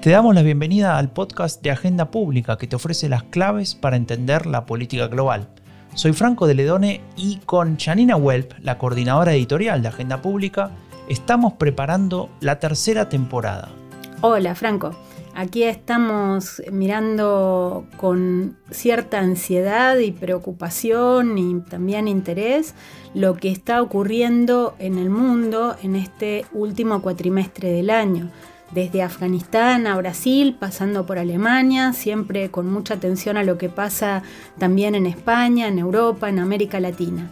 Te damos la bienvenida al podcast de Agenda Pública que te ofrece las claves para entender la política global. Soy Franco de Ledone y con Janina Welp, la coordinadora editorial de Agenda Pública, estamos preparando la tercera temporada. Hola Franco, aquí estamos mirando con cierta ansiedad y preocupación y también interés lo que está ocurriendo en el mundo en este último cuatrimestre del año desde Afganistán a Brasil, pasando por Alemania, siempre con mucha atención a lo que pasa también en España, en Europa, en América Latina.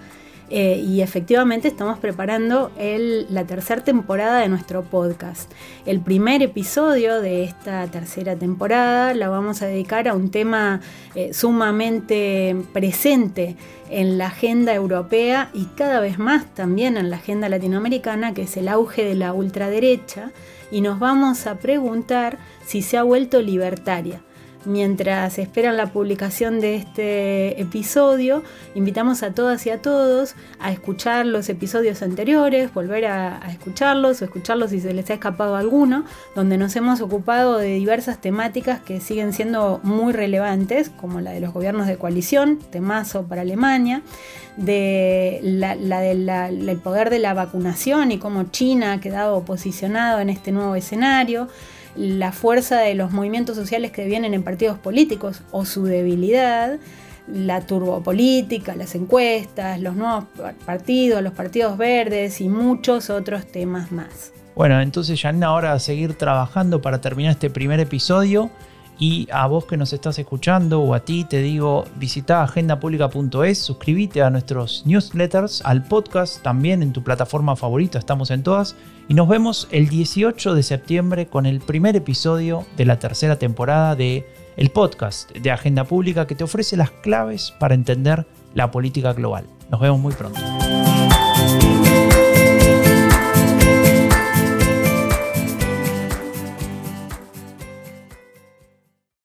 Eh, y efectivamente estamos preparando la tercera temporada de nuestro podcast. El primer episodio de esta tercera temporada la vamos a dedicar a un tema eh, sumamente presente en la agenda europea y cada vez más también en la agenda latinoamericana, que es el auge de la ultraderecha y nos vamos a preguntar si se ha vuelto libertaria. Mientras esperan la publicación de este episodio, invitamos a todas y a todos a escuchar los episodios anteriores, volver a, escucharlos o escucharlos si se les ha escapado alguno, donde nos hemos ocupado de diversas temáticas que siguen siendo muy relevantes, como la de los gobiernos de coalición, temazo para Alemania, de la, poder de la vacunación y cómo China ha quedado posicionado en este nuevo escenario, la fuerza de los movimientos sociales que vienen en partidos políticos o su debilidad, la turbopolítica, las encuestas, los nuevos partidos, los partidos verdes y muchos otros temas más. Bueno, entonces Janina, ahora a seguir trabajando para terminar este primer episodio. Y a vos que nos estás escuchando o a ti te digo, visita agendapublica.es, suscríbete a nuestros newsletters, al podcast también en tu plataforma favorita, estamos en todas. Y nos vemos el 18 de septiembre con el primer episodio de la tercera temporada de el podcast de Agenda Pública que te ofrece las claves para entender la política global. Nos vemos muy pronto.